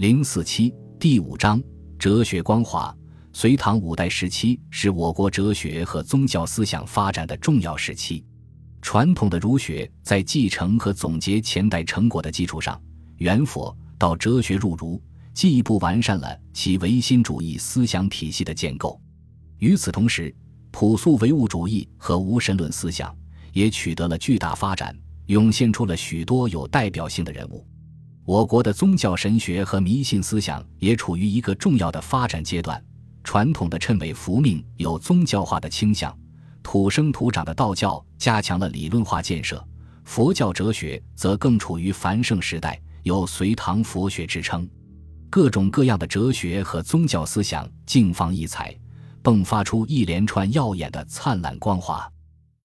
零四七第五章哲学光华。隋唐五代时期是我国哲学和宗教思想发展的重要时期。传统的儒学在继承和总结前代成果的基础上，元佛到哲学入儒，进一步完善了其唯心主义思想体系的建构。与此同时，朴素唯物主义和无神论思想也取得了巨大发展，涌现出了许多有代表性的人物。我国的宗教神学和迷信思想也处于一个重要的发展阶段。传统的谶纬伏命有宗教化的倾向，土生土长的道教加强了理论化建设，佛教哲学则更处于繁盛时代，有隋唐佛学之称。各种各样的哲学和宗教思想竞放异彩，迸发出一连串耀眼的灿烂光华。